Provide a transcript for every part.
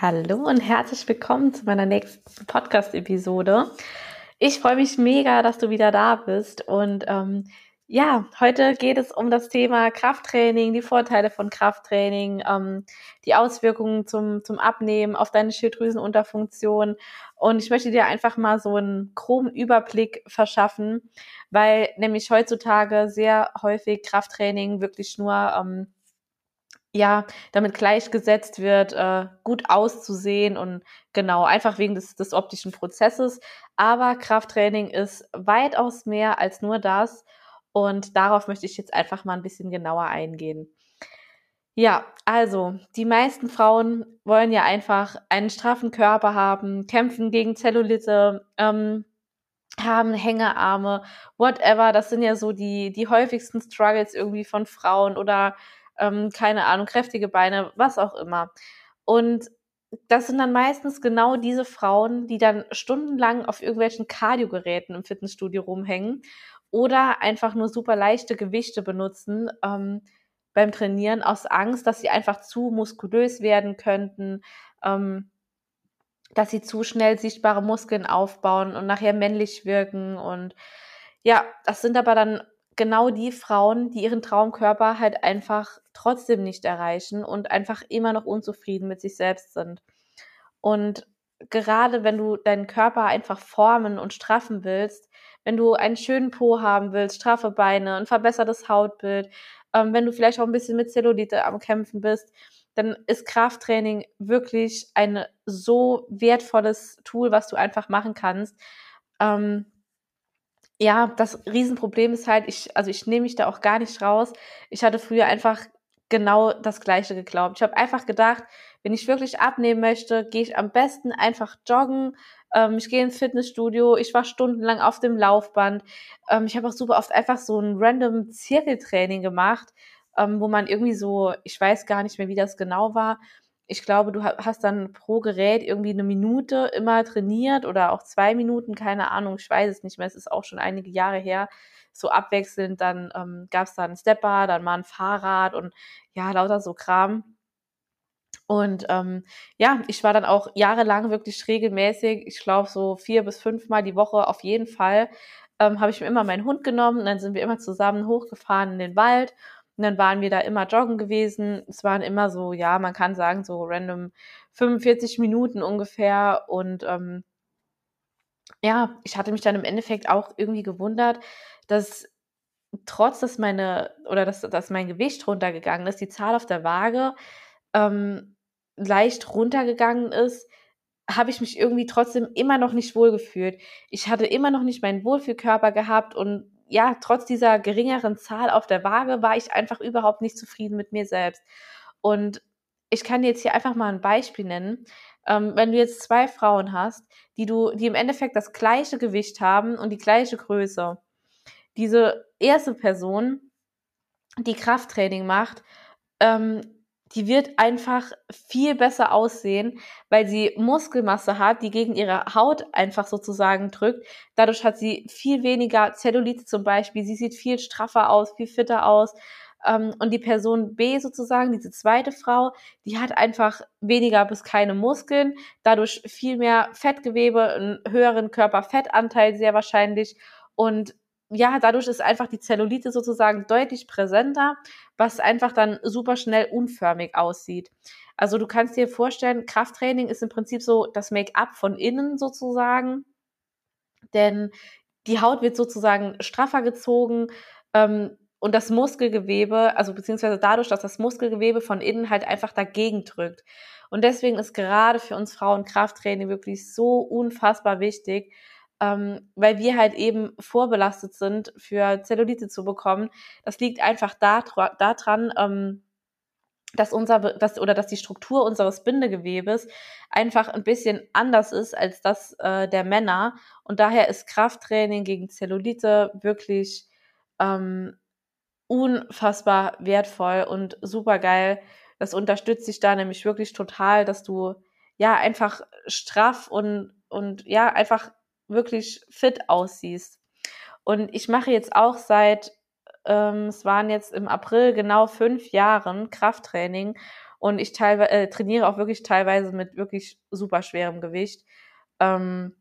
Hallo und herzlich willkommen zu meiner nächsten Podcast-Episode. Ich freue mich mega, dass du wieder da bist. Und ähm, ja, heute geht es um das Thema Krafttraining, die Vorteile von Krafttraining, ähm, die Auswirkungen zum, zum Abnehmen auf deine Schilddrüsenunterfunktion. Und ich möchte dir einfach mal so einen groben Überblick verschaffen, weil nämlich heutzutage sehr häufig Krafttraining wirklich nur ähm, ja, damit gleichgesetzt wird, äh, gut auszusehen und genau, einfach wegen des, des optischen Prozesses. Aber Krafttraining ist weitaus mehr als nur das. Und darauf möchte ich jetzt einfach mal ein bisschen genauer eingehen. Ja, also die meisten Frauen wollen ja einfach einen straffen Körper haben, kämpfen gegen Zellulite, ähm, haben Hängearme, whatever. Das sind ja so die, die häufigsten Struggles irgendwie von Frauen oder ähm, keine Ahnung, kräftige Beine, was auch immer. Und das sind dann meistens genau diese Frauen, die dann stundenlang auf irgendwelchen Kardiogeräten im Fitnessstudio rumhängen oder einfach nur super leichte Gewichte benutzen ähm, beim Trainieren aus Angst, dass sie einfach zu muskulös werden könnten, ähm, dass sie zu schnell sichtbare Muskeln aufbauen und nachher männlich wirken. Und ja, das sind aber dann genau die Frauen, die ihren Traumkörper halt einfach trotzdem nicht erreichen und einfach immer noch unzufrieden mit sich selbst sind. Und gerade wenn du deinen Körper einfach formen und straffen willst, wenn du einen schönen Po haben willst, straffe Beine, ein verbessertes Hautbild, ähm, wenn du vielleicht auch ein bisschen mit Zellulite am Kämpfen bist, dann ist Krafttraining wirklich ein so wertvolles Tool, was du einfach machen kannst. Ähm, ja, das Riesenproblem ist halt, ich, also ich nehme mich da auch gar nicht raus. Ich hatte früher einfach genau das Gleiche geglaubt. Ich habe einfach gedacht, wenn ich wirklich abnehmen möchte, gehe ich am besten einfach joggen. Ähm, ich gehe ins Fitnessstudio, ich war stundenlang auf dem Laufband. Ähm, ich habe auch super oft einfach so ein random Zirkeltraining gemacht, ähm, wo man irgendwie so, ich weiß gar nicht mehr, wie das genau war, ich glaube, du hast dann pro Gerät irgendwie eine Minute immer trainiert oder auch zwei Minuten, keine Ahnung, ich weiß es nicht mehr, es ist auch schon einige Jahre her. So abwechselnd, dann ähm, gab es da einen Stepper, dann mal ein Fahrrad und ja, lauter so Kram. Und ähm, ja, ich war dann auch jahrelang wirklich regelmäßig, ich glaube so vier bis fünfmal die Woche auf jeden Fall, ähm, habe ich mir immer meinen Hund genommen und dann sind wir immer zusammen hochgefahren in den Wald und dann waren wir da immer joggen gewesen. Es waren immer so, ja, man kann sagen, so random 45 Minuten ungefähr. Und ähm, ja, ich hatte mich dann im Endeffekt auch irgendwie gewundert, dass trotz, dass meine, oder dass, dass mein Gewicht runtergegangen ist, die Zahl auf der Waage ähm, leicht runtergegangen ist, habe ich mich irgendwie trotzdem immer noch nicht wohlgefühlt. Ich hatte immer noch nicht meinen Wohlfühlkörper gehabt und ja, trotz dieser geringeren Zahl auf der Waage war ich einfach überhaupt nicht zufrieden mit mir selbst. Und ich kann jetzt hier einfach mal ein Beispiel nennen. Ähm, wenn du jetzt zwei Frauen hast, die du, die im Endeffekt das gleiche Gewicht haben und die gleiche Größe. Diese erste Person, die Krafttraining macht, ähm, die wird einfach viel besser aussehen, weil sie Muskelmasse hat, die gegen ihre Haut einfach sozusagen drückt. Dadurch hat sie viel weniger Zellulite zum Beispiel. Sie sieht viel straffer aus, viel fitter aus. Ähm, und die Person B sozusagen, diese zweite Frau, die hat einfach weniger bis keine Muskeln, dadurch viel mehr Fettgewebe, einen höheren Körperfettanteil sehr wahrscheinlich und ja, dadurch ist einfach die Zellulite sozusagen deutlich präsenter, was einfach dann super schnell unförmig aussieht. Also du kannst dir vorstellen, Krafttraining ist im Prinzip so das Make-up von innen sozusagen, denn die Haut wird sozusagen straffer gezogen ähm, und das Muskelgewebe, also beziehungsweise dadurch, dass das Muskelgewebe von innen halt einfach dagegen drückt. Und deswegen ist gerade für uns Frauen Krafttraining wirklich so unfassbar wichtig, ähm, weil wir halt eben vorbelastet sind, für Zellulite zu bekommen. Das liegt einfach daran, da ähm, dass unser, dass, oder dass die Struktur unseres Bindegewebes einfach ein bisschen anders ist als das äh, der Männer. Und daher ist Krafttraining gegen Zellulite wirklich ähm, unfassbar wertvoll und super geil. Das unterstützt dich da nämlich wirklich total, dass du ja einfach straff und, und ja einfach wirklich fit aussiehst. Und ich mache jetzt auch seit, ähm, es waren jetzt im April genau fünf Jahren Krafttraining. Und ich teilweise äh, trainiere auch wirklich teilweise mit wirklich super schwerem Gewicht. Ähm,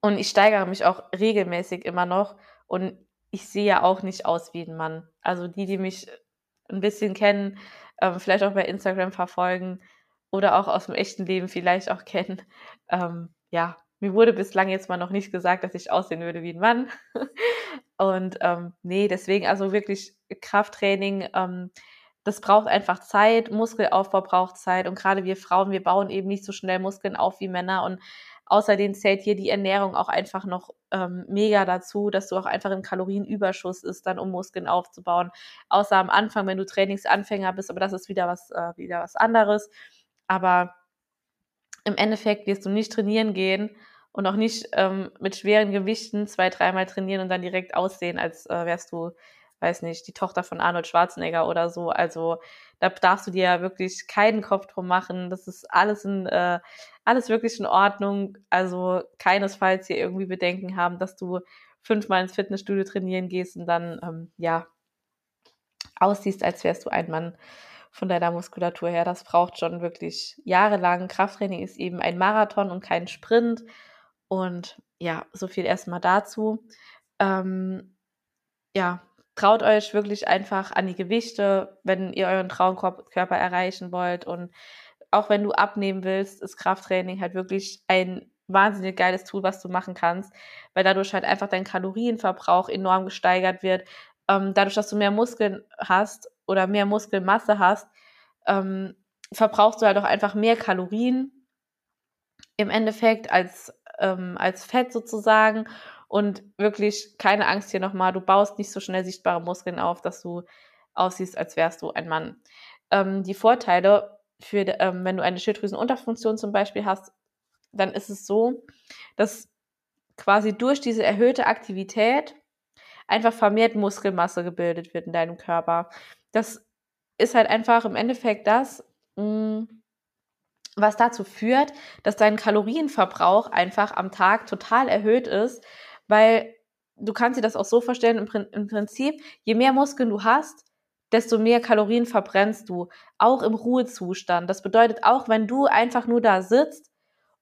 und ich steigere mich auch regelmäßig immer noch. Und ich sehe ja auch nicht aus wie ein Mann. Also die, die mich ein bisschen kennen, ähm, vielleicht auch bei Instagram verfolgen oder auch aus dem echten Leben vielleicht auch kennen. Ähm, ja, mir wurde bislang jetzt mal noch nicht gesagt, dass ich aussehen würde wie ein Mann. Und ähm, nee, deswegen also wirklich Krafttraining, ähm, das braucht einfach Zeit, Muskelaufbau braucht Zeit und gerade wir Frauen, wir bauen eben nicht so schnell Muskeln auf wie Männer und Außerdem zählt hier die Ernährung auch einfach noch ähm, mega dazu, dass du auch einfach im Kalorienüberschuss ist, dann um Muskeln aufzubauen. Außer am Anfang, wenn du Trainingsanfänger bist, aber das ist wieder was, äh, wieder was anderes. Aber im Endeffekt wirst du nicht trainieren gehen und auch nicht ähm, mit schweren Gewichten zwei, dreimal trainieren und dann direkt aussehen, als äh, wärst du, weiß nicht, die Tochter von Arnold Schwarzenegger oder so. Also da darfst du dir ja wirklich keinen Kopf drum machen. Das ist alles in, äh, alles wirklich in Ordnung. Also keinesfalls hier irgendwie Bedenken haben, dass du fünfmal ins Fitnessstudio trainieren gehst und dann, ähm, ja, aussiehst, als wärst du ein Mann von deiner Muskulatur her. Das braucht schon wirklich jahrelang. Krafttraining ist eben ein Marathon und kein Sprint. Und ja, so viel erstmal dazu. Ähm, ja, traut euch wirklich einfach an die Gewichte, wenn ihr euren Traumkörper erreichen wollt und auch wenn du abnehmen willst, ist Krafttraining halt wirklich ein wahnsinnig geiles Tool, was du machen kannst, weil dadurch halt einfach dein Kalorienverbrauch enorm gesteigert wird. Ähm, dadurch, dass du mehr Muskeln hast oder mehr Muskelmasse hast, ähm, verbrauchst du halt auch einfach mehr Kalorien im Endeffekt als, ähm, als Fett sozusagen. Und wirklich keine Angst hier nochmal, du baust nicht so schnell sichtbare Muskeln auf, dass du aussiehst, als wärst du ein Mann. Ähm, die Vorteile für, ähm, wenn du eine Schilddrüsenunterfunktion zum Beispiel hast, dann ist es so, dass quasi durch diese erhöhte Aktivität einfach vermehrt Muskelmasse gebildet wird in deinem Körper. Das ist halt einfach im Endeffekt das, mh, mm, was dazu führt, dass dein Kalorienverbrauch einfach am Tag total erhöht ist, weil du kannst dir das auch so vorstellen, im, Prinzip, je mehr Muskeln du hast, desto mehr Kalorien verbrennst du, auch im Ruhezustand. Das bedeutet auch, wenn du einfach nur da sitzt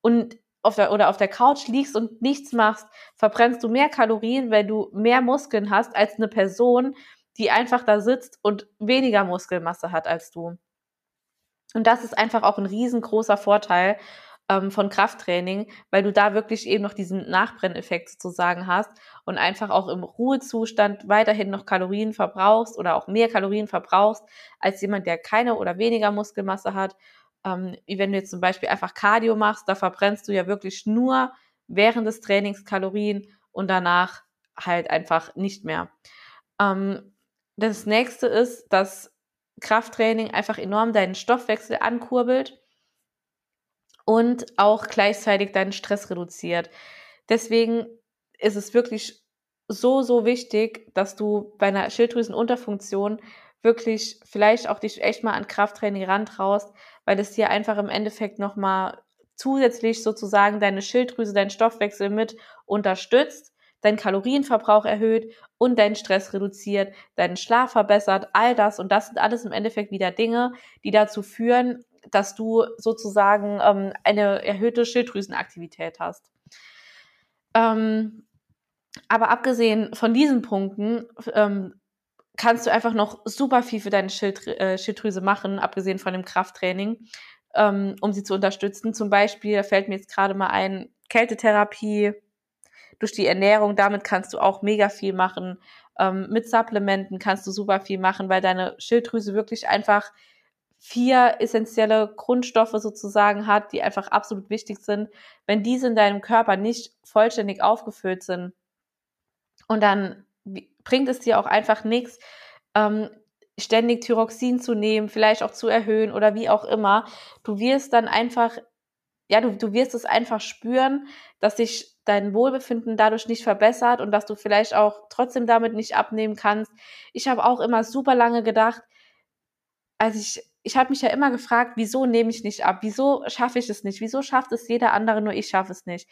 und auf der, oder auf der Couch liegst und nichts machst, verbrennst du mehr Kalorien, weil du mehr Muskeln hast als eine Person, die einfach da sitzt und weniger Muskelmasse hat als du. Und das ist einfach auch ein riesengroßer Vorteil ähm, von Krafttraining, weil du da wirklich eben noch diesen Nachbrenneffekt sozusagen hast und einfach auch im Ruhezustand weiterhin noch Kalorien verbrauchst oder auch mehr Kalorien verbrauchst als jemand, der keine oder weniger Muskelmasse hat. Ähm, wie wenn du jetzt zum Beispiel einfach Cardio machst, da verbrennst du ja wirklich nur während des Trainings Kalorien und danach halt einfach nicht mehr. Ähm, das nächste ist, dass Krafttraining einfach enorm deinen Stoffwechsel ankurbelt und auch gleichzeitig deinen Stress reduziert. Deswegen ist es wirklich so, so wichtig, dass du bei einer Schilddrüsenunterfunktion wirklich vielleicht auch dich echt mal an Krafttraining rantraust, weil es dir einfach im Endeffekt nochmal zusätzlich sozusagen deine Schilddrüse, deinen Stoffwechsel mit unterstützt, deinen Kalorienverbrauch erhöht und deinen Stress reduziert, deinen Schlaf verbessert, all das. Und das sind alles im Endeffekt wieder Dinge, die dazu führen, dass du sozusagen ähm, eine erhöhte Schilddrüsenaktivität hast. Ähm, aber abgesehen von diesen Punkten ähm, kannst du einfach noch super viel für deine Schild, äh, Schilddrüse machen, abgesehen von dem Krafttraining, ähm, um sie zu unterstützen. Zum Beispiel, da fällt mir jetzt gerade mal ein, Kältetherapie, durch die Ernährung, damit kannst du auch mega viel machen. Ähm, mit Supplementen kannst du super viel machen, weil deine Schilddrüse wirklich einfach vier essentielle Grundstoffe sozusagen hat, die einfach absolut wichtig sind. Wenn diese in deinem Körper nicht vollständig aufgefüllt sind, und dann bringt es dir auch einfach nichts, ähm, ständig Thyroxin zu nehmen, vielleicht auch zu erhöhen oder wie auch immer. Du wirst dann einfach, ja, du, du wirst es einfach spüren, dass sich dein Wohlbefinden dadurch nicht verbessert und dass du vielleicht auch trotzdem damit nicht abnehmen kannst. Ich habe auch immer super lange gedacht, als ich ich habe mich ja immer gefragt, wieso nehme ich nicht ab? Wieso schaffe ich es nicht? Wieso schafft es jeder andere, nur ich schaffe es nicht?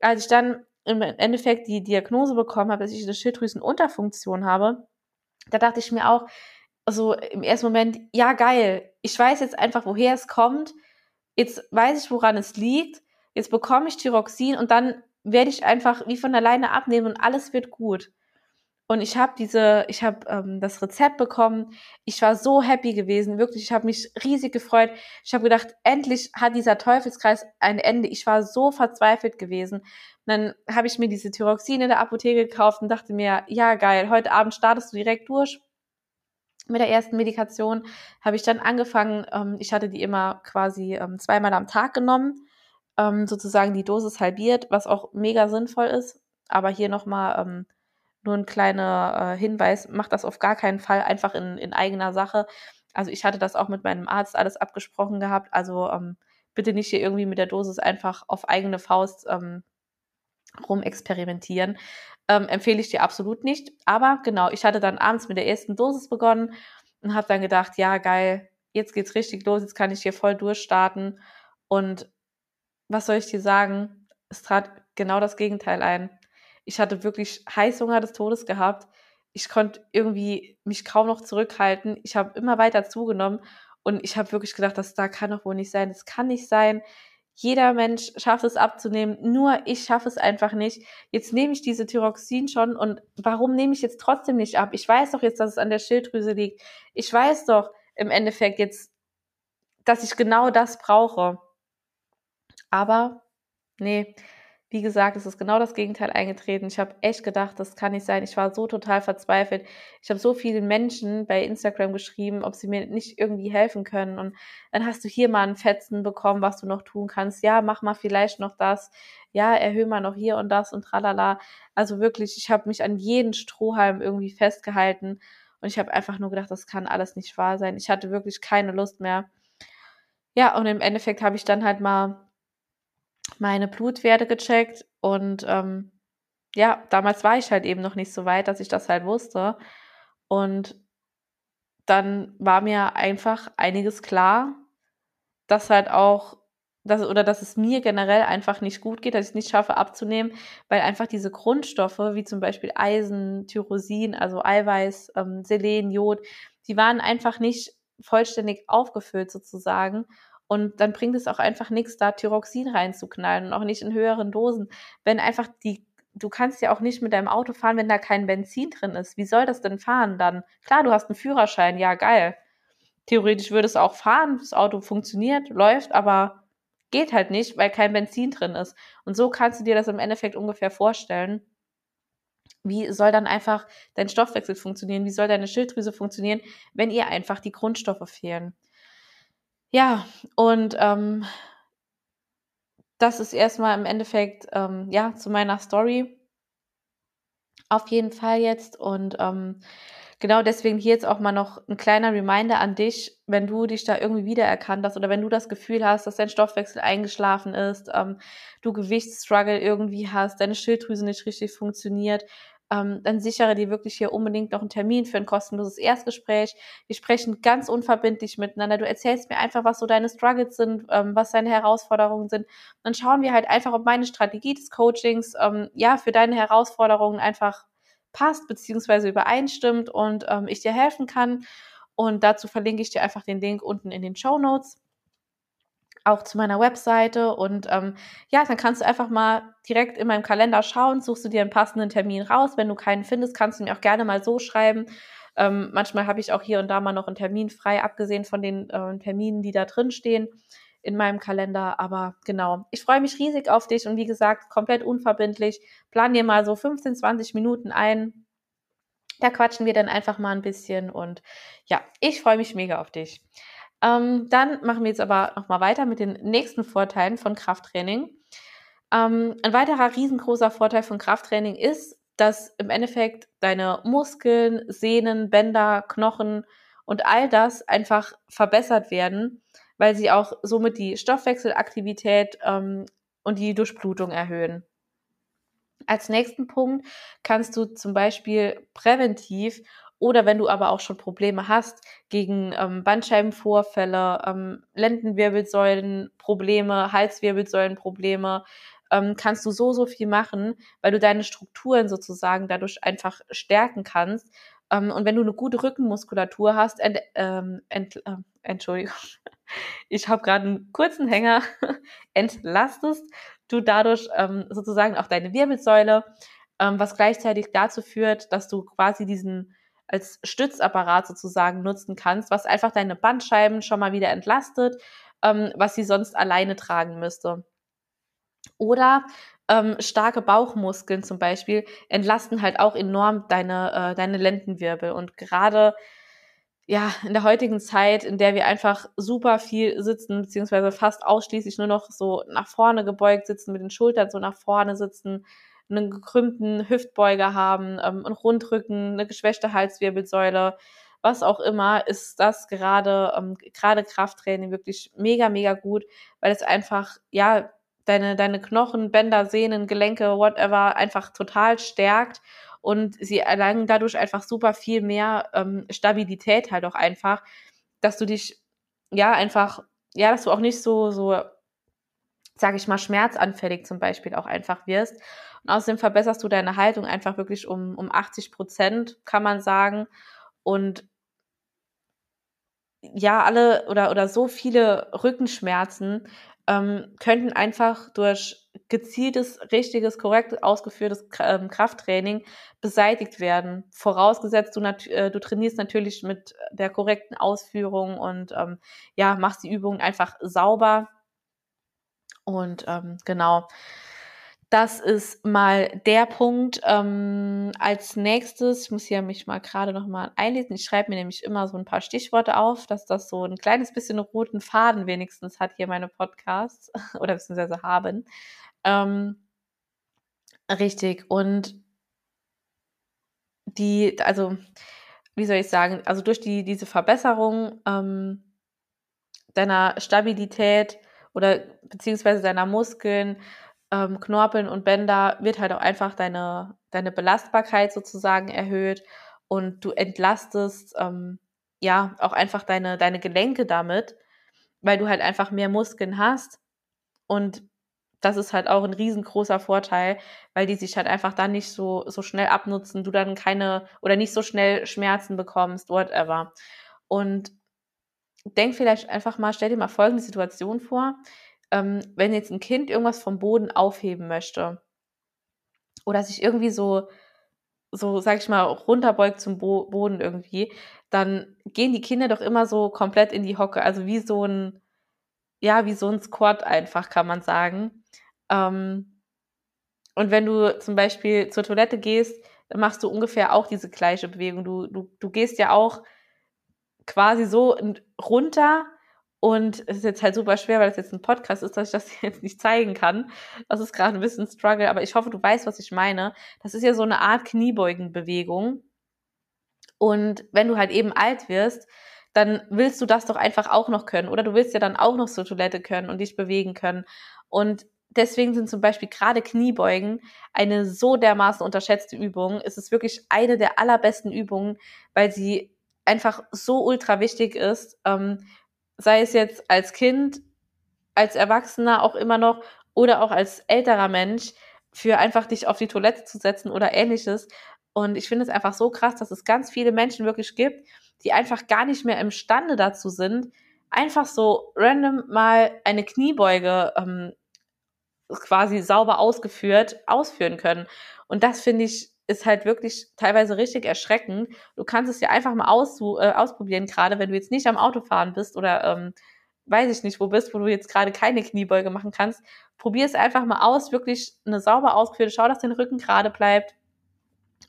Als ich dann im Endeffekt die Diagnose bekommen habe, dass ich eine Schilddrüsenunterfunktion habe, da dachte ich mir auch, so im ersten Moment, ja geil, ich weiß jetzt einfach, woher es kommt, jetzt weiß ich, woran es liegt, jetzt bekomme ich Thyroxin und dann werde ich einfach wie von alleine abnehmen und alles wird gut. Und ich habe diese, ich habe ähm, das Rezept bekommen. Ich war so happy gewesen, wirklich. Ich habe mich riesig gefreut. Ich habe gedacht, endlich hat dieser Teufelskreis ein Ende. Ich war so verzweifelt gewesen. Und dann habe ich mir diese Thyroxin in der Apotheke gekauft und dachte mir, ja geil, heute Abend startest du direkt durch. Mit der ersten Medikation habe ich dann angefangen. Ähm, ich hatte die immer quasi ähm, zweimal am Tag genommen, ähm, sozusagen die Dosis halbiert, was auch mega sinnvoll ist. Aber hier nochmal ähm, nur ein kleiner äh, Hinweis, macht das auf gar keinen Fall einfach in, in eigener Sache. Also ich hatte das auch mit meinem Arzt alles abgesprochen gehabt. Also ähm, bitte nicht hier irgendwie mit der Dosis einfach auf eigene Faust ähm, rumexperimentieren. Ähm, empfehle ich dir absolut nicht. Aber genau, ich hatte dann abends mit der ersten Dosis begonnen und habe dann gedacht, ja geil, jetzt geht's richtig los, jetzt kann ich hier voll durchstarten. Und was soll ich dir sagen? Es trat genau das Gegenteil ein. Ich hatte wirklich Heißhunger des Todes gehabt. Ich konnte irgendwie mich kaum noch zurückhalten. Ich habe immer weiter zugenommen und ich habe wirklich gedacht, das da kann doch wohl nicht sein. Das kann nicht sein. Jeder Mensch schafft es abzunehmen, nur ich schaffe es einfach nicht. Jetzt nehme ich diese Thyroxin schon und warum nehme ich jetzt trotzdem nicht ab? Ich weiß doch jetzt, dass es an der Schilddrüse liegt. Ich weiß doch im Endeffekt jetzt, dass ich genau das brauche. Aber nee, wie gesagt, es ist genau das Gegenteil eingetreten. Ich habe echt gedacht, das kann nicht sein. Ich war so total verzweifelt. Ich habe so vielen Menschen bei Instagram geschrieben, ob sie mir nicht irgendwie helfen können. Und dann hast du hier mal einen Fetzen bekommen, was du noch tun kannst. Ja, mach mal vielleicht noch das. Ja, erhöhe mal noch hier und das und tralala. Also wirklich, ich habe mich an jeden Strohhalm irgendwie festgehalten. Und ich habe einfach nur gedacht, das kann alles nicht wahr sein. Ich hatte wirklich keine Lust mehr. Ja, und im Endeffekt habe ich dann halt mal meine Blutwerte gecheckt und ähm, ja, damals war ich halt eben noch nicht so weit, dass ich das halt wusste. Und dann war mir einfach einiges klar, dass halt auch, dass, oder dass es mir generell einfach nicht gut geht, dass ich es nicht schaffe abzunehmen, weil einfach diese Grundstoffe, wie zum Beispiel Eisen, Tyrosin, also Eiweiß, ähm, Selen, Jod, die waren einfach nicht vollständig aufgefüllt sozusagen. Und dann bringt es auch einfach nichts, da Thyroxin reinzuknallen und auch nicht in höheren Dosen. Wenn einfach die, du kannst ja auch nicht mit deinem Auto fahren, wenn da kein Benzin drin ist. Wie soll das denn fahren dann? Klar, du hast einen Führerschein, ja, geil. Theoretisch würde es auch fahren, das Auto funktioniert, läuft, aber geht halt nicht, weil kein Benzin drin ist. Und so kannst du dir das im Endeffekt ungefähr vorstellen. Wie soll dann einfach dein Stoffwechsel funktionieren? Wie soll deine Schilddrüse funktionieren, wenn ihr einfach die Grundstoffe fehlen? Ja, und ähm, das ist erstmal im Endeffekt ähm, ja zu meiner Story. Auf jeden Fall jetzt. Und ähm, genau deswegen hier jetzt auch mal noch ein kleiner Reminder an dich, wenn du dich da irgendwie wiedererkannt hast oder wenn du das Gefühl hast, dass dein Stoffwechsel eingeschlafen ist, ähm, du Gewichtsstruggle irgendwie hast, deine Schilddrüse nicht richtig funktioniert, ähm, dann sichere dir wirklich hier unbedingt noch einen Termin für ein kostenloses Erstgespräch. Wir sprechen ganz unverbindlich miteinander. Du erzählst mir einfach, was so deine Struggles sind, ähm, was deine Herausforderungen sind. Dann schauen wir halt einfach, ob meine Strategie des Coachings ähm, ja für deine Herausforderungen einfach passt beziehungsweise übereinstimmt und ähm, ich dir helfen kann. Und dazu verlinke ich dir einfach den Link unten in den Show Notes auch zu meiner Webseite und ähm, ja, dann kannst du einfach mal direkt in meinem Kalender schauen, suchst du dir einen passenden Termin raus. Wenn du keinen findest, kannst du mir auch gerne mal so schreiben. Ähm, manchmal habe ich auch hier und da mal noch einen Termin frei, abgesehen von den äh, Terminen, die da drin stehen in meinem Kalender. Aber genau, ich freue mich riesig auf dich und wie gesagt, komplett unverbindlich. Plan dir mal so 15, 20 Minuten ein. Da quatschen wir dann einfach mal ein bisschen und ja, ich freue mich mega auf dich. Ähm, dann machen wir jetzt aber nochmal weiter mit den nächsten Vorteilen von Krafttraining. Ähm, ein weiterer riesengroßer Vorteil von Krafttraining ist, dass im Endeffekt deine Muskeln, Sehnen, Bänder, Knochen und all das einfach verbessert werden, weil sie auch somit die Stoffwechselaktivität ähm, und die Durchblutung erhöhen. Als nächsten Punkt kannst du zum Beispiel präventiv oder wenn du aber auch schon Probleme hast gegen ähm, Bandscheibenvorfälle, ähm, Lendenwirbelsäulenprobleme, Halswirbelsäulenprobleme, ähm, kannst du so, so viel machen, weil du deine Strukturen sozusagen dadurch einfach stärken kannst. Ähm, und wenn du eine gute Rückenmuskulatur hast, ent, ähm, ent, äh, Entschuldigung, ich habe gerade einen kurzen Hänger, entlastest du dadurch ähm, sozusagen auch deine Wirbelsäule, ähm, was gleichzeitig dazu führt, dass du quasi diesen als Stützapparat sozusagen nutzen kannst, was einfach deine Bandscheiben schon mal wieder entlastet, ähm, was sie sonst alleine tragen müsste. Oder ähm, starke Bauchmuskeln zum Beispiel entlasten halt auch enorm deine, äh, deine Lendenwirbel. Und gerade ja, in der heutigen Zeit, in der wir einfach super viel sitzen, beziehungsweise fast ausschließlich nur noch so nach vorne gebeugt sitzen, mit den Schultern so nach vorne sitzen, einen gekrümmten Hüftbeuger haben, ähm, einen Rundrücken, eine geschwächte Halswirbelsäule, was auch immer, ist das gerade, ähm, gerade Krafttraining wirklich mega, mega gut, weil es einfach, ja, deine, deine Knochen, Bänder, Sehnen, Gelenke, whatever, einfach total stärkt und sie erlangen dadurch einfach super viel mehr ähm, Stabilität halt auch einfach, dass du dich ja einfach, ja, dass du auch nicht so, so, sage ich mal, schmerzanfällig zum Beispiel auch einfach wirst. Und außerdem verbesserst du deine Haltung einfach wirklich um, um 80 Prozent, kann man sagen. Und ja, alle oder, oder so viele Rückenschmerzen ähm, könnten einfach durch gezieltes, richtiges, korrekt ausgeführtes ähm, Krafttraining beseitigt werden. Vorausgesetzt, du, äh, du trainierst natürlich mit der korrekten Ausführung und ähm, ja, machst die Übungen einfach sauber. Und ähm, genau, das ist mal der Punkt. Ähm, als nächstes, ich muss hier mich mal gerade noch mal einlesen. Ich schreibe mir nämlich immer so ein paar Stichworte auf, dass das so ein kleines bisschen roten Faden wenigstens hat hier meine Podcasts oder beziehungsweise haben. Ähm, richtig. Und die, also, wie soll ich sagen, also durch die, diese Verbesserung ähm, deiner Stabilität oder beziehungsweise deiner Muskeln, ähm, Knorpeln und Bänder wird halt auch einfach deine, deine Belastbarkeit sozusagen erhöht und du entlastest ähm, ja auch einfach deine, deine Gelenke damit, weil du halt einfach mehr Muskeln hast und das ist halt auch ein riesengroßer Vorteil, weil die sich halt einfach dann nicht so, so schnell abnutzen, du dann keine oder nicht so schnell Schmerzen bekommst, whatever. Und denk vielleicht einfach mal, stell dir mal folgende Situation vor ähm, wenn jetzt ein Kind irgendwas vom Boden aufheben möchte oder sich irgendwie so, so sag ich mal, runterbeugt zum Bo Boden irgendwie, dann gehen die Kinder doch immer so komplett in die Hocke, also wie so ein, ja, wie so ein Squat einfach, kann man sagen. Ähm, und wenn du zum Beispiel zur Toilette gehst, dann machst du ungefähr auch diese gleiche Bewegung. Du, du, du gehst ja auch quasi so runter und es ist jetzt halt super schwer, weil es jetzt ein Podcast ist, dass ich das jetzt nicht zeigen kann. Das ist gerade ein bisschen Struggle, aber ich hoffe, du weißt, was ich meine. Das ist ja so eine Art Kniebeugenbewegung. Und wenn du halt eben alt wirst, dann willst du das doch einfach auch noch können. Oder du willst ja dann auch noch zur Toilette können und dich bewegen können. Und deswegen sind zum Beispiel gerade Kniebeugen eine so dermaßen unterschätzte Übung. Es ist wirklich eine der allerbesten Übungen, weil sie einfach so ultra wichtig ist. Ähm, sei es jetzt als Kind, als Erwachsener auch immer noch oder auch als älterer Mensch, für einfach dich auf die Toilette zu setzen oder ähnliches. Und ich finde es einfach so krass, dass es ganz viele Menschen wirklich gibt, die einfach gar nicht mehr imstande dazu sind, einfach so random mal eine Kniebeuge ähm, quasi sauber ausgeführt ausführen können. Und das finde ich ist halt wirklich teilweise richtig erschreckend. Du kannst es ja einfach mal aus, äh, ausprobieren, gerade wenn du jetzt nicht am Autofahren bist oder ähm, weiß ich nicht, wo bist, wo du jetzt gerade keine Kniebeuge machen kannst. Probier es einfach mal aus, wirklich eine sauber ausgeführte, schau, dass dein Rücken gerade bleibt.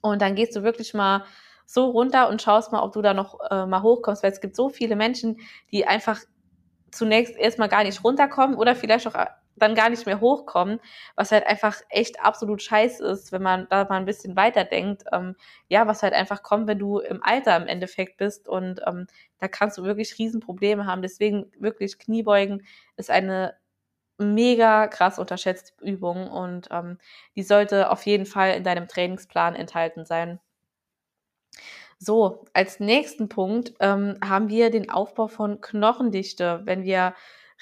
Und dann gehst du wirklich mal so runter und schaust mal, ob du da noch äh, mal hochkommst, weil es gibt so viele Menschen, die einfach zunächst erstmal gar nicht runterkommen oder vielleicht auch dann gar nicht mehr hochkommen, was halt einfach echt absolut scheiße ist, wenn man da mal ein bisschen weiter denkt. Ähm, ja, was halt einfach kommt, wenn du im Alter im Endeffekt bist und ähm, da kannst du wirklich Riesenprobleme haben. Deswegen wirklich Kniebeugen ist eine mega krass unterschätzte Übung und ähm, die sollte auf jeden Fall in deinem Trainingsplan enthalten sein. So, als nächsten Punkt ähm, haben wir den Aufbau von Knochendichte, wenn wir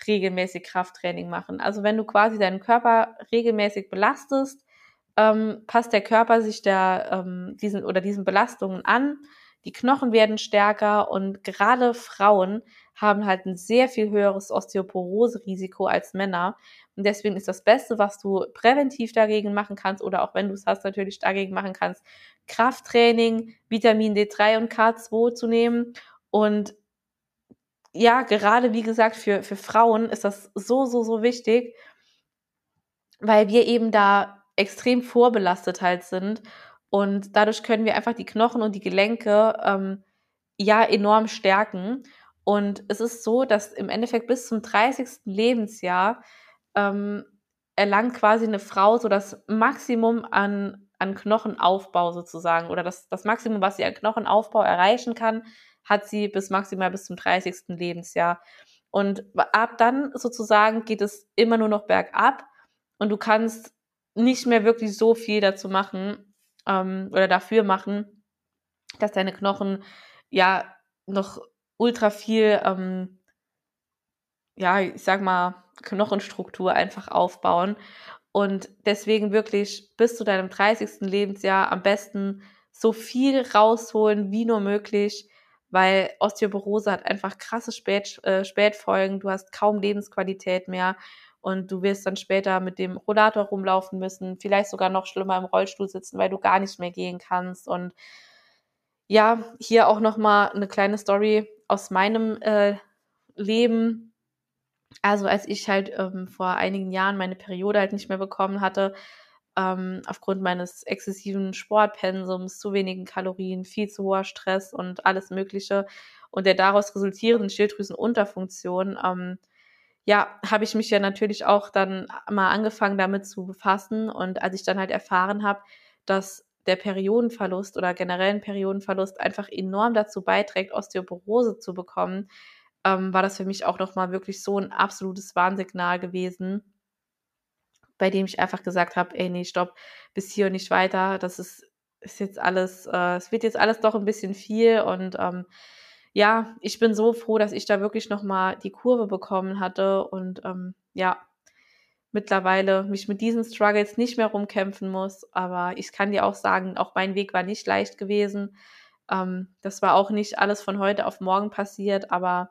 regelmäßig Krafttraining machen. Also wenn du quasi deinen Körper regelmäßig belastest, ähm, passt der Körper sich der ähm, diesen oder diesen Belastungen an. die Knochen werden stärker und gerade Frauen haben halt ein sehr viel höheres Osteoporose-Risiko als Männer. Und deswegen ist das Beste, was du präventiv dagegen machen kannst oder auch wenn du es hast, natürlich dagegen machen kannst, Krafttraining, Vitamin D3 und K2 zu nehmen. Und ja, gerade wie gesagt, für, für Frauen ist das so, so, so wichtig, weil wir eben da extrem vorbelastet halt sind. Und dadurch können wir einfach die Knochen und die Gelenke ähm, ja enorm stärken. Und es ist so, dass im Endeffekt bis zum 30. Lebensjahr ähm, erlangt quasi eine Frau so das Maximum an, an Knochenaufbau sozusagen oder das, das Maximum, was sie an Knochenaufbau erreichen kann, hat sie bis maximal bis zum 30. Lebensjahr. Und ab dann sozusagen geht es immer nur noch bergab und du kannst nicht mehr wirklich so viel dazu machen ähm, oder dafür machen, dass deine Knochen ja noch ultra viel, ähm, ja, ich sag mal, Knochenstruktur einfach aufbauen. Und deswegen wirklich bis zu deinem 30. Lebensjahr am besten so viel rausholen wie nur möglich, weil Osteoporose hat einfach krasse Spät, äh, Spätfolgen. Du hast kaum Lebensqualität mehr und du wirst dann später mit dem Rollator rumlaufen müssen, vielleicht sogar noch schlimmer im Rollstuhl sitzen, weil du gar nicht mehr gehen kannst. Und ja, hier auch noch mal eine kleine Story aus meinem äh, Leben. Also als ich halt ähm, vor einigen Jahren meine Periode halt nicht mehr bekommen hatte, ähm, aufgrund meines exzessiven Sportpensums, zu wenigen Kalorien, viel zu hoher Stress und alles Mögliche und der daraus resultierenden Schilddrüsenunterfunktion, ähm, ja, habe ich mich ja natürlich auch dann mal angefangen damit zu befassen. Und als ich dann halt erfahren habe, dass der Periodenverlust oder generellen Periodenverlust einfach enorm dazu beiträgt, Osteoporose zu bekommen, ähm, war das für mich auch nochmal wirklich so ein absolutes Warnsignal gewesen, bei dem ich einfach gesagt habe, ey, nee, stopp, bis hier und nicht weiter, das ist, ist jetzt alles, äh, es wird jetzt alles doch ein bisschen viel und ähm, ja, ich bin so froh, dass ich da wirklich nochmal die Kurve bekommen hatte und ähm, ja, mittlerweile mich mit diesen Struggles nicht mehr rumkämpfen muss. Aber ich kann dir auch sagen, auch mein Weg war nicht leicht gewesen. Ähm, das war auch nicht alles von heute auf morgen passiert, aber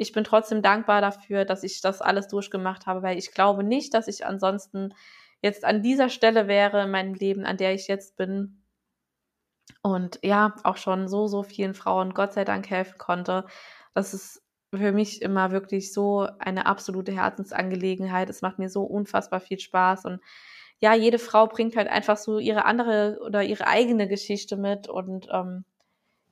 ich bin trotzdem dankbar dafür, dass ich das alles durchgemacht habe, weil ich glaube nicht, dass ich ansonsten jetzt an dieser Stelle wäre in meinem Leben, an der ich jetzt bin. Und ja, auch schon so, so vielen Frauen Gott sei Dank helfen konnte. Das ist für mich immer wirklich so eine absolute Herzensangelegenheit. Es macht mir so unfassbar viel Spaß und ja, jede Frau bringt halt einfach so ihre andere oder ihre eigene Geschichte mit und ähm,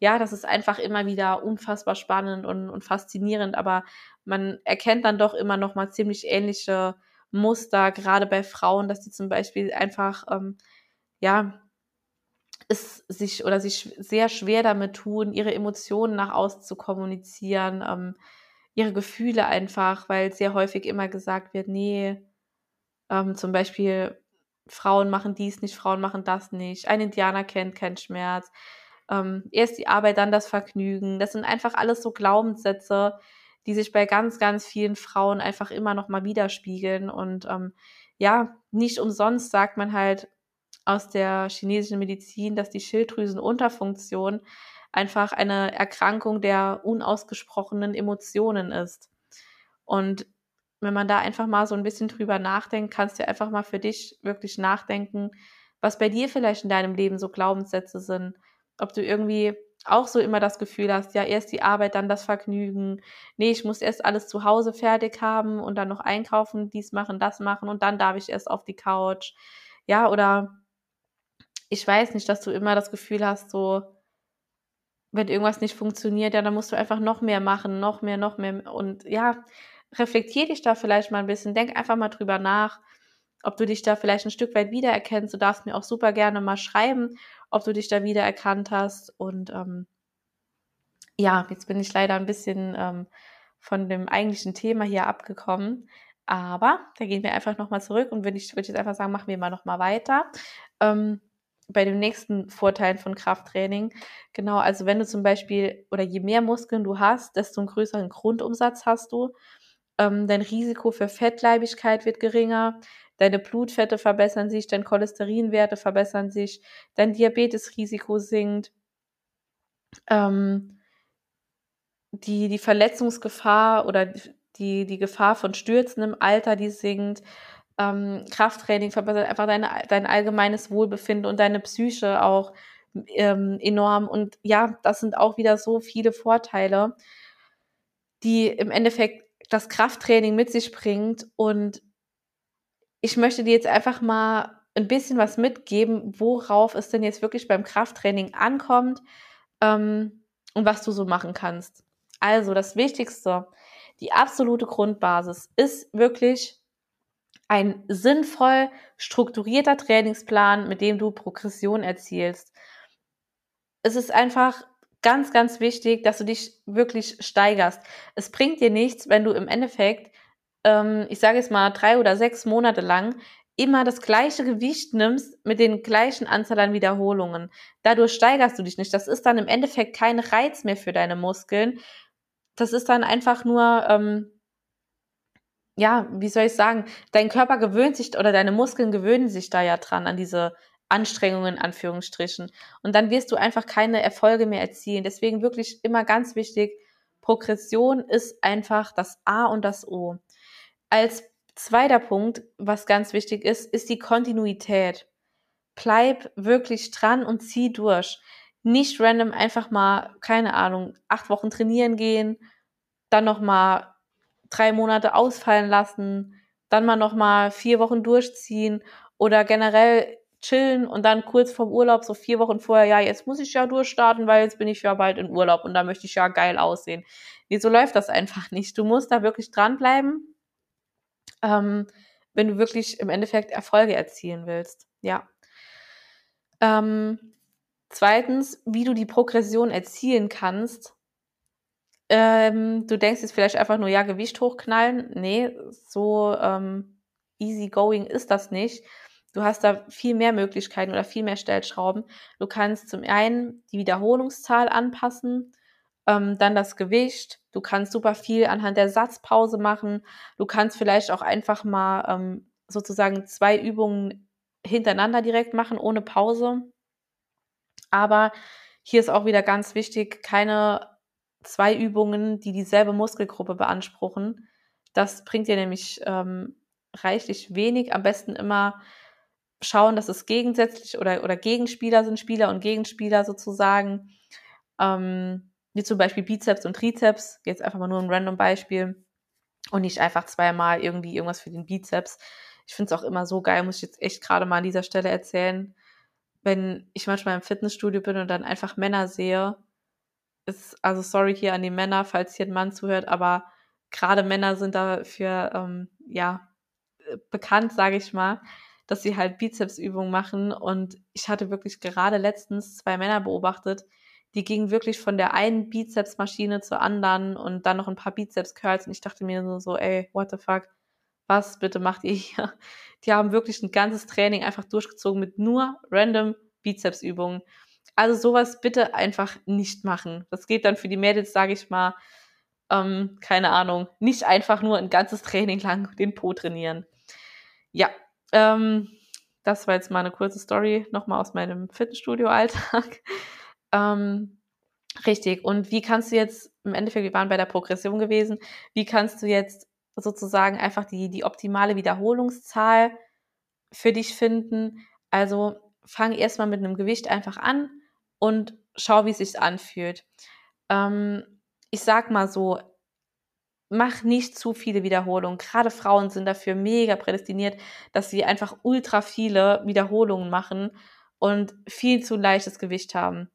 ja, das ist einfach immer wieder unfassbar spannend und, und faszinierend, aber man erkennt dann doch immer noch mal ziemlich ähnliche Muster, gerade bei Frauen, dass die zum Beispiel einfach ähm, ja es sich oder sich sehr schwer damit tun, ihre Emotionen nach außen zu kommunizieren, ähm, ihre Gefühle einfach, weil sehr häufig immer gesagt wird, nee, ähm, zum Beispiel Frauen machen dies nicht, Frauen machen das nicht, ein Indianer kennt keinen Schmerz, ähm, erst die Arbeit, dann das Vergnügen. Das sind einfach alles so Glaubenssätze, die sich bei ganz, ganz vielen Frauen einfach immer noch mal widerspiegeln. Und ähm, ja, nicht umsonst sagt man halt, aus der chinesischen Medizin, dass die Schilddrüsenunterfunktion einfach eine Erkrankung der unausgesprochenen Emotionen ist. Und wenn man da einfach mal so ein bisschen drüber nachdenkt, kannst du einfach mal für dich wirklich nachdenken, was bei dir vielleicht in deinem Leben so Glaubenssätze sind. Ob du irgendwie auch so immer das Gefühl hast, ja, erst die Arbeit, dann das Vergnügen. Nee, ich muss erst alles zu Hause fertig haben und dann noch einkaufen, dies machen, das machen und dann darf ich erst auf die Couch. Ja, oder ich weiß nicht, dass du immer das Gefühl hast, so, wenn irgendwas nicht funktioniert, ja, dann musst du einfach noch mehr machen, noch mehr, noch mehr. Und ja, reflektier dich da vielleicht mal ein bisschen, denk einfach mal drüber nach, ob du dich da vielleicht ein Stück weit wiedererkennst. Du darfst mir auch super gerne mal schreiben, ob du dich da wiedererkannt hast. Und ähm, ja, jetzt bin ich leider ein bisschen ähm, von dem eigentlichen Thema hier abgekommen. Aber da gehen wir einfach nochmal zurück und würde ich, würde ich jetzt einfach sagen, machen wir mal nochmal weiter. Ähm, bei den nächsten Vorteilen von Krafttraining. Genau, also wenn du zum Beispiel oder je mehr Muskeln du hast, desto einen größeren Grundumsatz hast du. Ähm, dein Risiko für Fettleibigkeit wird geringer, deine Blutfette verbessern sich, deine Cholesterinwerte verbessern sich, dein Diabetesrisiko sinkt. ähm, die, die Verletzungsgefahr oder die, die Gefahr von Stürzen im Alter, die sinkt. Ähm, Krafttraining verbessert einfach deine, dein allgemeines Wohlbefinden und deine Psyche auch ähm, enorm. Und ja, das sind auch wieder so viele Vorteile, die im Endeffekt das Krafttraining mit sich bringt. Und ich möchte dir jetzt einfach mal ein bisschen was mitgeben, worauf es denn jetzt wirklich beim Krafttraining ankommt ähm, und was du so machen kannst. Also das Wichtigste, die absolute Grundbasis ist wirklich ein sinnvoll strukturierter Trainingsplan, mit dem du Progression erzielst. Es ist einfach ganz, ganz wichtig, dass du dich wirklich steigerst. Es bringt dir nichts, wenn du im Endeffekt, ähm, ich sage jetzt mal, drei oder sechs Monate lang immer das gleiche Gewicht nimmst mit den gleichen Anzahl an Wiederholungen. Dadurch steigerst du dich nicht. Das ist dann im Endeffekt kein Reiz mehr für deine Muskeln. Das ist dann einfach nur, ähm, ja, wie soll ich sagen, dein Körper gewöhnt sich oder deine Muskeln gewöhnen sich da ja dran an diese Anstrengungen in Anführungsstrichen. Und dann wirst du einfach keine Erfolge mehr erzielen. Deswegen wirklich immer ganz wichtig, Progression ist einfach das A und das O. Als zweiter Punkt, was ganz wichtig ist, ist die Kontinuität. Bleib wirklich dran und zieh durch. Nicht random einfach mal, keine Ahnung, acht Wochen trainieren gehen, dann noch mal drei Monate ausfallen lassen, dann mal noch mal vier Wochen durchziehen oder generell chillen und dann kurz vorm Urlaub, so vier Wochen vorher, ja, jetzt muss ich ja durchstarten, weil jetzt bin ich ja bald in Urlaub und da möchte ich ja geil aussehen. Nee, so läuft das einfach nicht. Du musst da wirklich dranbleiben, ähm, wenn du wirklich im Endeffekt Erfolge erzielen willst. Ja. Ähm, zweitens, wie du die Progression erzielen kannst. Ähm, du denkst jetzt vielleicht einfach nur, ja, Gewicht hochknallen. Nee, so ähm, easy going ist das nicht Du hast da viel mehr Möglichkeiten oder viel mehr Stellschrauben. Du kannst zum einen die Wiederholungszahl anpassen, ähm, dann das Gewicht. Du kannst super viel anhand der Satzpause machen. Du kannst vielleicht auch einfach mal ähm, sozusagen zwei Übungen hintereinander direkt machen, ohne Pause. Aber hier ist auch wieder ganz wichtig, keine zwei Übungen, die dieselbe Muskelgruppe beanspruchen. Das bringt dir nämlich ähm, reichlich wenig. Am besten immer schauen, dass es gegensätzlich oder, oder Gegenspieler sind, Spieler und Gegenspieler sozusagen. Ähm, wie zum Beispiel Bizeps und Trizeps, jetzt einfach mal nur ein random Beispiel. Und nicht einfach zweimal irgendwie irgendwas für den Bizeps. Ich finde es auch immer so geil, muss ich jetzt echt gerade mal an dieser Stelle erzählen. Wenn ich manchmal im Fitnessstudio bin und dann einfach Männer sehe, ist, also sorry hier an die Männer, falls hier ein Mann zuhört, aber gerade Männer sind dafür, ähm, ja, bekannt, sage ich mal, dass sie halt Bizepsübungen machen. Und ich hatte wirklich gerade letztens zwei Männer beobachtet, die gingen wirklich von der einen Bizepsmaschine zur anderen und dann noch ein paar Bizeps-Curls. Und ich dachte mir nur so, ey, what the fuck? Was bitte macht ihr hier? Die haben wirklich ein ganzes Training einfach durchgezogen mit nur random Bizepsübungen. Also sowas bitte einfach nicht machen. Das geht dann für die Mädels, sage ich mal, ähm, keine Ahnung, nicht einfach nur ein ganzes Training lang den Po trainieren. Ja, ähm, das war jetzt mal eine kurze Story nochmal aus meinem Fitnessstudio-Alltag. ähm, richtig. Und wie kannst du jetzt, im Endeffekt, wir waren bei der Progression gewesen, wie kannst du jetzt sozusagen einfach die, die optimale Wiederholungszahl für dich finden? Also fang erstmal mit einem Gewicht einfach an und schau, wie es sich anfühlt. Ähm, ich sag mal so, mach nicht zu viele Wiederholungen. Gerade Frauen sind dafür mega prädestiniert, dass sie einfach ultra viele Wiederholungen machen und viel zu leichtes Gewicht haben.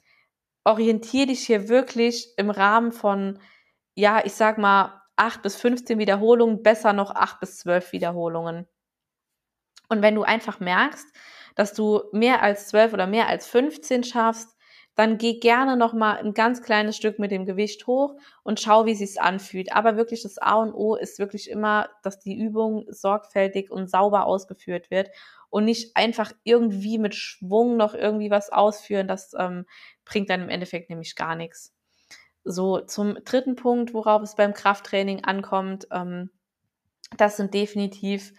Orientier dich hier wirklich im Rahmen von, ja, ich sag mal, 8 bis 15 Wiederholungen, besser noch 8 bis 12 Wiederholungen. Und wenn du einfach merkst, dass du mehr als 12 oder mehr als 15 schaffst, dann geh gerne noch mal ein ganz kleines Stück mit dem Gewicht hoch und schau, wie sich's anfühlt. Aber wirklich das A und O ist wirklich immer, dass die Übung sorgfältig und sauber ausgeführt wird und nicht einfach irgendwie mit Schwung noch irgendwie was ausführen. Das ähm, bringt dann im Endeffekt nämlich gar nichts. So zum dritten Punkt, worauf es beim Krafttraining ankommt, ähm, das sind definitiv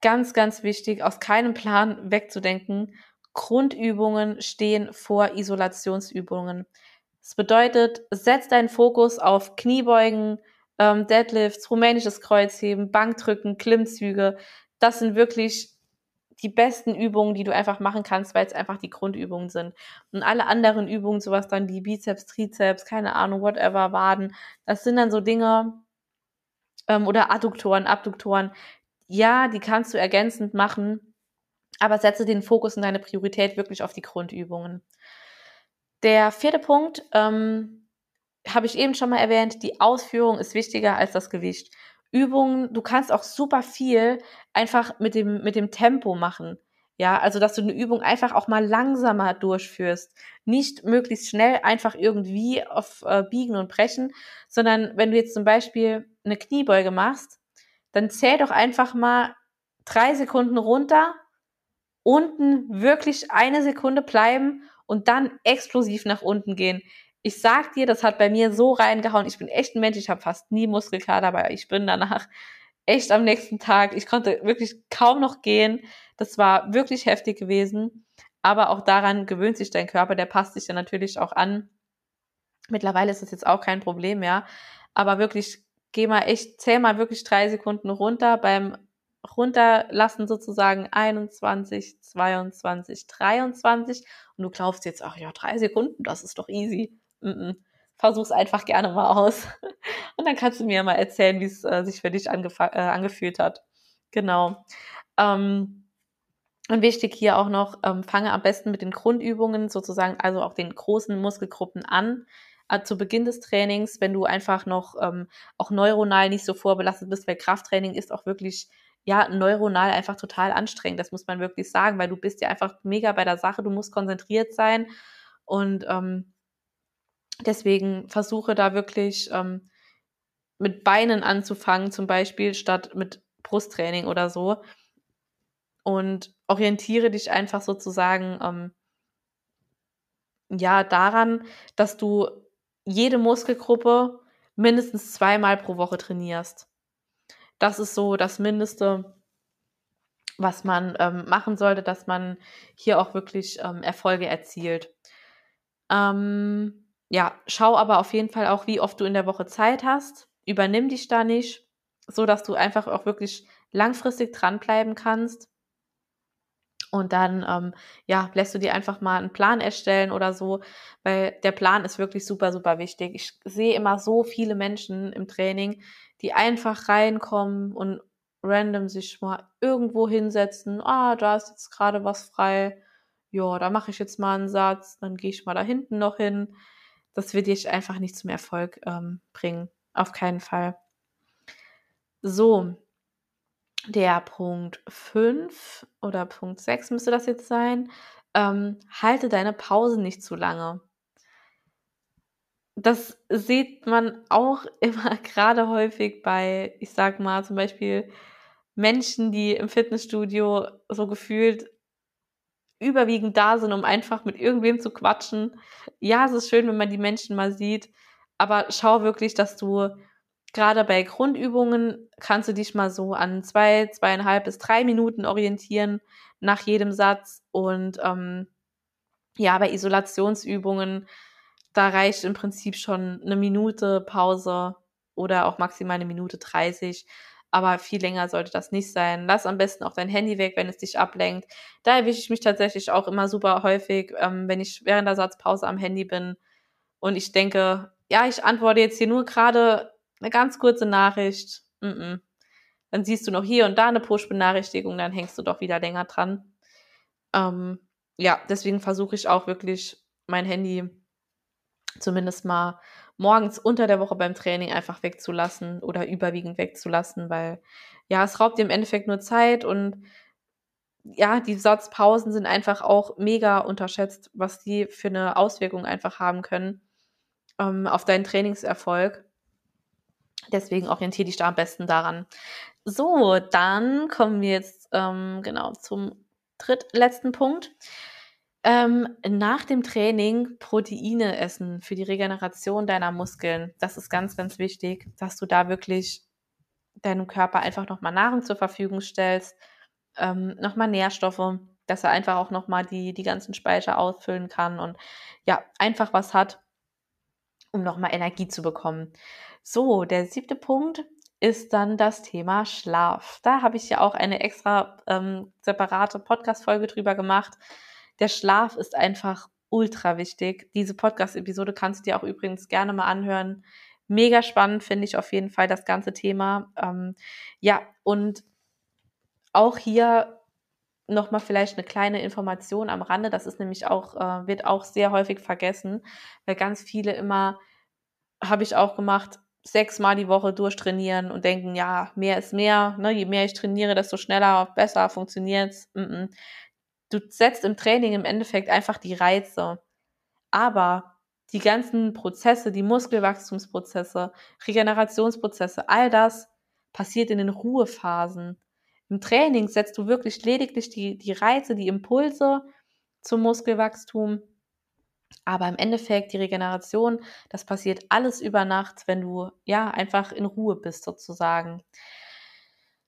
ganz, ganz wichtig, aus keinem Plan wegzudenken Grundübungen stehen vor Isolationsübungen. Das bedeutet, setz deinen Fokus auf Kniebeugen, ähm, Deadlifts, rumänisches Kreuzheben, Bankdrücken, Klimmzüge. Das sind wirklich die besten Übungen, die du einfach machen kannst, weil es einfach die Grundübungen sind. Und alle anderen Übungen, sowas dann die Bizeps, Trizeps, keine Ahnung, whatever, Waden, das sind dann so Dinge, ähm, oder Adduktoren, Abduktoren. Ja, die kannst du ergänzend machen, aber setze den Fokus und deine Priorität wirklich auf die Grundübungen. Der vierte Punkt, ähm, habe ich eben schon mal erwähnt, die Ausführung ist wichtiger als das Gewicht. Übungen, du kannst auch super viel einfach mit dem, mit dem Tempo machen. Ja, also dass du eine Übung einfach auch mal langsamer durchführst. Nicht möglichst schnell einfach irgendwie auf äh, Biegen und Brechen, sondern wenn du jetzt zum Beispiel eine Kniebeuge machst, dann zähl doch einfach mal drei Sekunden runter, unten wirklich eine Sekunde bleiben und dann explosiv nach unten gehen. Ich sag dir, das hat bei mir so reingehauen. Ich bin echt ein Mensch, ich habe fast nie Muskelkater, aber ich bin danach echt am nächsten Tag. Ich konnte wirklich kaum noch gehen. Das war wirklich heftig gewesen. Aber auch daran gewöhnt sich dein Körper, der passt sich ja natürlich auch an. Mittlerweile ist das jetzt auch kein Problem mehr. Aber wirklich, geh mal echt, zähl mal wirklich drei Sekunden runter beim runterlassen sozusagen 21, 22, 23 und du glaubst jetzt, ach ja, drei Sekunden, das ist doch easy. -mm. Versuch's einfach gerne mal aus. Und dann kannst du mir mal erzählen, wie es äh, sich für dich äh, angefühlt hat. Genau. Ähm, und wichtig hier auch noch, ähm, fange am besten mit den Grundübungen sozusagen, also auch den großen Muskelgruppen an, äh, zu Beginn des Trainings, wenn du einfach noch ähm, auch neuronal nicht so vorbelastet bist, weil Krafttraining ist auch wirklich ja, neuronal einfach total anstrengend. Das muss man wirklich sagen, weil du bist ja einfach mega bei der Sache, du musst konzentriert sein und ähm, deswegen versuche da wirklich ähm, mit Beinen anzufangen, zum Beispiel, statt mit Brusttraining oder so. Und orientiere dich einfach sozusagen ähm, ja daran, dass du jede Muskelgruppe mindestens zweimal pro Woche trainierst. Das ist so das Mindeste, was man ähm, machen sollte, dass man hier auch wirklich ähm, Erfolge erzielt. Ähm, ja, schau aber auf jeden Fall auch, wie oft du in der Woche Zeit hast. Übernimm dich da nicht, so dass du einfach auch wirklich langfristig dranbleiben kannst. Und dann, ähm, ja, lässt du dir einfach mal einen Plan erstellen oder so, weil der Plan ist wirklich super, super wichtig. Ich sehe immer so viele Menschen im Training, die einfach reinkommen und random sich mal irgendwo hinsetzen. Ah, da ist jetzt gerade was frei. Ja, da mache ich jetzt mal einen Satz, dann gehe ich mal da hinten noch hin. Das wird dich einfach nicht zum Erfolg ähm, bringen. Auf keinen Fall. So, der Punkt 5 oder Punkt 6 müsste das jetzt sein. Ähm, halte deine Pause nicht zu lange. Das sieht man auch immer gerade häufig bei, ich sag mal, zum Beispiel Menschen, die im Fitnessstudio so gefühlt überwiegend da sind, um einfach mit irgendwem zu quatschen. Ja, es ist schön, wenn man die Menschen mal sieht, aber schau wirklich, dass du gerade bei Grundübungen kannst du dich mal so an zwei, zweieinhalb bis drei Minuten orientieren nach jedem Satz und ähm, ja, bei Isolationsübungen, da reicht im Prinzip schon eine Minute Pause oder auch maximal eine Minute 30 aber viel länger sollte das nicht sein. Lass am besten auch dein Handy weg, wenn es dich ablenkt. Da erwische ich mich tatsächlich auch immer super häufig, ähm, wenn ich während der Satzpause am Handy bin und ich denke, ja, ich antworte jetzt hier nur gerade eine ganz kurze Nachricht. Mm -mm. Dann siehst du noch hier und da eine Push-Benachrichtigung, dann hängst du doch wieder länger dran. Ähm, ja, deswegen versuche ich auch wirklich mein Handy zumindest mal morgens unter der Woche beim Training einfach wegzulassen oder überwiegend wegzulassen, weil ja, es raubt dir im Endeffekt nur Zeit und ja, die Satzpausen sind einfach auch mega unterschätzt, was die für eine Auswirkung einfach haben können ähm, auf deinen Trainingserfolg. Deswegen orientiere dich da am besten daran. So, dann kommen wir jetzt ähm, genau zum drittletzten Punkt. Ähm, nach dem Training Proteine essen für die Regeneration deiner Muskeln. Das ist ganz, ganz wichtig, dass du da wirklich deinem Körper einfach nochmal Nahrung zur Verfügung stellst, ähm, nochmal Nährstoffe, dass er einfach auch nochmal die, die ganzen Speicher ausfüllen kann und ja, einfach was hat, um nochmal Energie zu bekommen. So, der siebte Punkt ist dann das Thema Schlaf. Da habe ich ja auch eine extra ähm, separate Podcast-Folge drüber gemacht. Der Schlaf ist einfach ultra wichtig. Diese Podcast-Episode kannst du dir auch übrigens gerne mal anhören. Mega spannend finde ich auf jeden Fall das ganze Thema. Ähm, ja, und auch hier nochmal vielleicht eine kleine Information am Rande. Das ist nämlich auch, äh, wird auch sehr häufig vergessen, weil ganz viele immer, habe ich auch gemacht, sechsmal die Woche durchtrainieren und denken, ja, mehr ist mehr. Ne? Je mehr ich trainiere, desto schneller, besser funktioniert's. Mm -mm. Du setzt im Training im Endeffekt einfach die Reize. Aber die ganzen Prozesse, die Muskelwachstumsprozesse, Regenerationsprozesse, all das passiert in den Ruhephasen. Im Training setzt du wirklich lediglich die, die Reize, die Impulse zum Muskelwachstum aber im Endeffekt, die Regeneration, das passiert alles über Nacht, wenn du ja einfach in Ruhe bist sozusagen.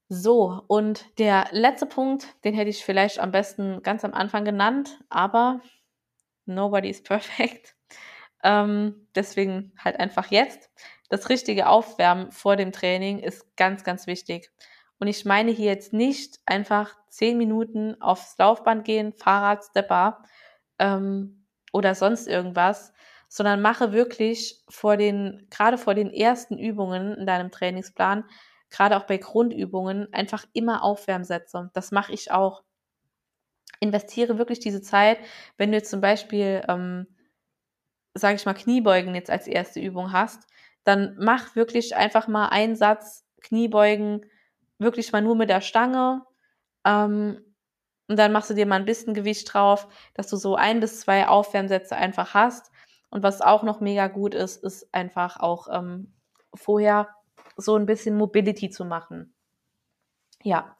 So, und der letzte Punkt, den hätte ich vielleicht am besten ganz am Anfang genannt, aber nobody is perfect. Ähm, deswegen halt einfach jetzt. Das richtige Aufwärmen vor dem Training ist ganz, ganz wichtig. Und ich meine hier jetzt nicht einfach zehn Minuten aufs Laufband gehen, Fahrrad, Stepper, ähm, oder sonst irgendwas, sondern mache wirklich vor den, gerade vor den ersten Übungen in deinem Trainingsplan, gerade auch bei Grundübungen, einfach immer Aufwärmsätze. Das mache ich auch. Investiere wirklich diese Zeit, wenn du jetzt zum Beispiel, ähm, sage ich mal, Kniebeugen jetzt als erste Übung hast, dann mach wirklich einfach mal einen Satz Kniebeugen, wirklich mal nur mit der Stange. Ähm, und dann machst du dir mal ein bisschen Gewicht drauf, dass du so ein bis zwei Aufwärmsätze einfach hast. Und was auch noch mega gut ist, ist einfach auch ähm, vorher so ein bisschen Mobility zu machen. Ja,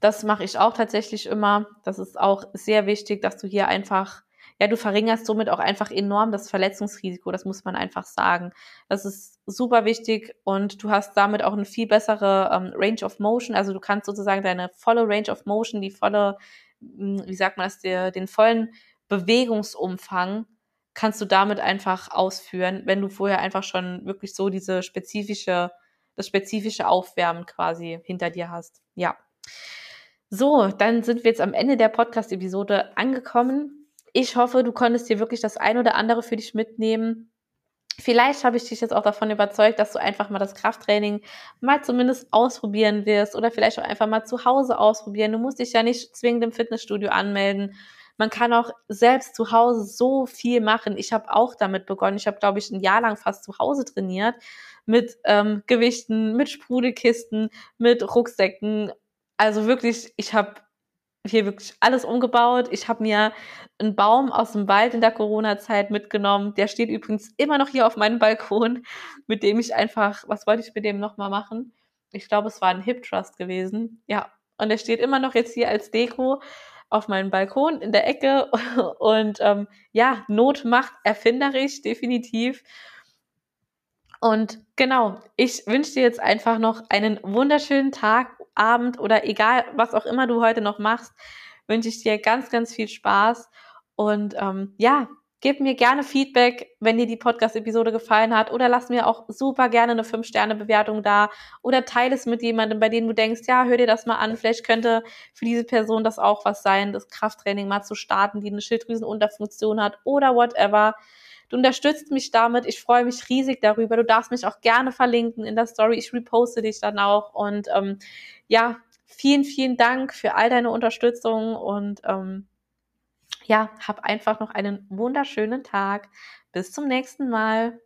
das mache ich auch tatsächlich immer. Das ist auch sehr wichtig, dass du hier einfach, ja, du verringerst somit auch einfach enorm das Verletzungsrisiko. Das muss man einfach sagen. Das ist super wichtig und du hast damit auch eine viel bessere ähm, Range of Motion. Also du kannst sozusagen deine volle Range of Motion, die volle, hm, wie sagt man das, der, den vollen Bewegungsumfang kannst du damit einfach ausführen, wenn du vorher einfach schon wirklich so diese spezifische, das spezifische Aufwärmen quasi hinter dir hast. Ja. So, dann sind wir jetzt am Ende der Podcast-Episode angekommen. Ich hoffe, du konntest dir wirklich das ein oder andere für dich mitnehmen. Vielleicht habe ich dich jetzt auch davon überzeugt, dass du einfach mal das Krafttraining mal zumindest ausprobieren wirst oder vielleicht auch einfach mal zu Hause ausprobieren. Du musst dich ja nicht zwingend im Fitnessstudio anmelden. Man kann auch selbst zu Hause so viel machen. Ich habe auch damit begonnen. Ich habe, glaube ich, ein Jahr lang fast zu Hause trainiert mit ähm, Gewichten, mit Sprudelkisten, mit Rucksäcken. Also wirklich, ich habe hier wirklich alles umgebaut. Ich habe mir einen Baum aus dem Wald in der Corona-Zeit mitgenommen. Der steht übrigens immer noch hier auf meinem Balkon, mit dem ich einfach, was wollte ich mit dem nochmal machen? Ich glaube, es war ein Hip Trust gewesen. Ja, und der steht immer noch jetzt hier als Deko auf meinem Balkon in der Ecke. Und ähm, ja, Not macht erfinderisch, definitiv. Und genau, ich wünsche dir jetzt einfach noch einen wunderschönen Tag Abend oder egal, was auch immer du heute noch machst, wünsche ich dir ganz, ganz viel Spaß. Und ähm, ja, gib mir gerne Feedback, wenn dir die Podcast-Episode gefallen hat oder lass mir auch super gerne eine 5-Sterne-Bewertung da oder teile es mit jemandem, bei dem du denkst, ja, hör dir das mal an, vielleicht könnte für diese Person das auch was sein, das Krafttraining mal zu starten, die eine Schilddrüsenunterfunktion hat oder whatever. Du unterstützt mich damit. Ich freue mich riesig darüber. Du darfst mich auch gerne verlinken in der Story. Ich reposte dich dann auch. Und ähm, ja, vielen, vielen Dank für all deine Unterstützung und ähm, ja, hab einfach noch einen wunderschönen Tag. Bis zum nächsten Mal.